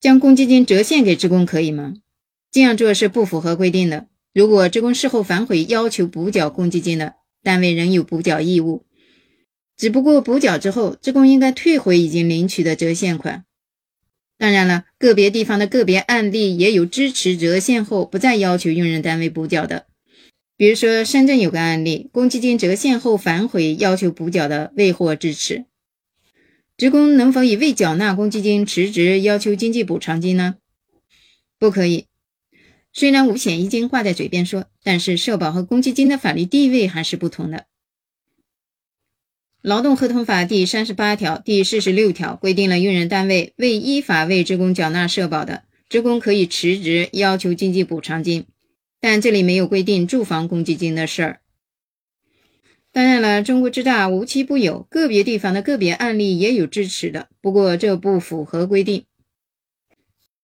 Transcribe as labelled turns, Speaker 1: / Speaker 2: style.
Speaker 1: 将公积金折现给职工可以吗？这样做是不符合规定的。如果职工事后反悔要求补缴公积金的，单位仍有补缴义务。只不过补缴之后，职工应该退回已经领取的折现款。当然了，个别地方的个别案例也有支持折现后不再要求用人单位补缴的。比如说，深圳有个案例，公积金折现后反悔要求补缴的未获支持。职工能否以未缴纳公积金辞职要求经济补偿金呢？不可以。虽然五险一金挂在嘴边说，但是社保和公积金的法律地位还是不同的。劳动合同法第三十八条、第四十六条规定了，用人单位未依法为职工缴纳社保的，职工可以辞职要求经济补偿金，但这里没有规定住房公积金的事儿。当然了，中国之大无奇不有，个别地方的个别案例也有支持的，不过这不符合规定。